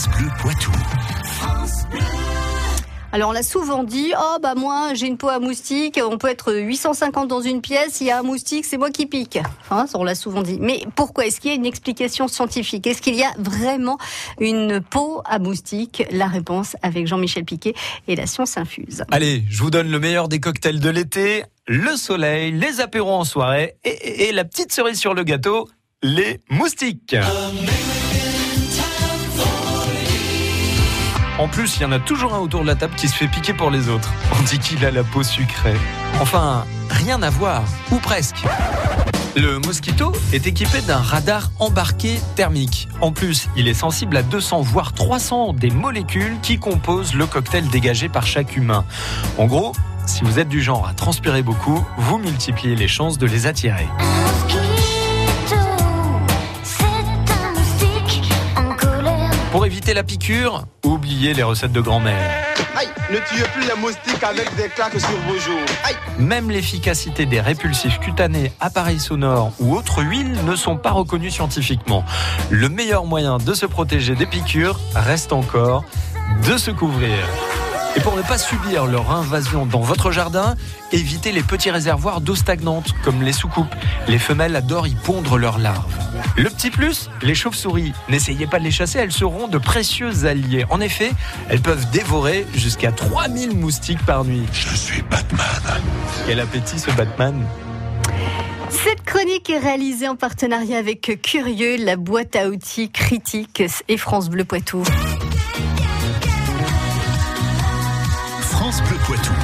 France Bleu Poitou. Alors on l'a souvent dit, oh bah moi j'ai une peau à moustique, on peut être 850 dans une pièce, il y a un moustique, c'est moi qui pique. Hein, on l'a souvent dit. Mais pourquoi Est-ce qu'il y a une explication scientifique? Est-ce qu'il y a vraiment une peau à moustique? La réponse avec Jean-Michel Piquet et la science infuse. Allez, je vous donne le meilleur des cocktails de l'été, le soleil, les apéros en soirée et, et- et la petite cerise sur le gâteau, les moustiques. En plus, il y en a toujours un autour de la table qui se fait piquer pour les autres. On dit qu'il a la peau sucrée. Enfin, rien à voir, ou presque. Le Mosquito est équipé d'un radar embarqué thermique. En plus, il est sensible à 200 voire 300 des molécules qui composent le cocktail dégagé par chaque humain. En gros, si vous êtes du genre à transpirer beaucoup, vous multipliez les chances de les attirer. Pour éviter la piqûre, oubliez les recettes de grand-mère. Aïe, ne tuez plus les moustiques avec des claques sur vos joues. Aïe. Même l'efficacité des répulsifs cutanés, appareils sonores ou autres huiles ne sont pas reconnues scientifiquement. Le meilleur moyen de se protéger des piqûres reste encore de se couvrir. Et pour ne pas subir leur invasion dans votre jardin, évitez les petits réservoirs d'eau stagnante comme les soucoupes. Les femelles adorent y pondre leurs larves. Le petit plus, les chauves-souris. N'essayez pas de les chasser, elles seront de précieux alliés. En effet, elles peuvent dévorer jusqu'à 3000 moustiques par nuit. Je suis Batman. Quel appétit ce Batman Cette chronique est réalisée en partenariat avec Curieux, la boîte à outils critique et France Bleu Poitou. France Bleu Poitou.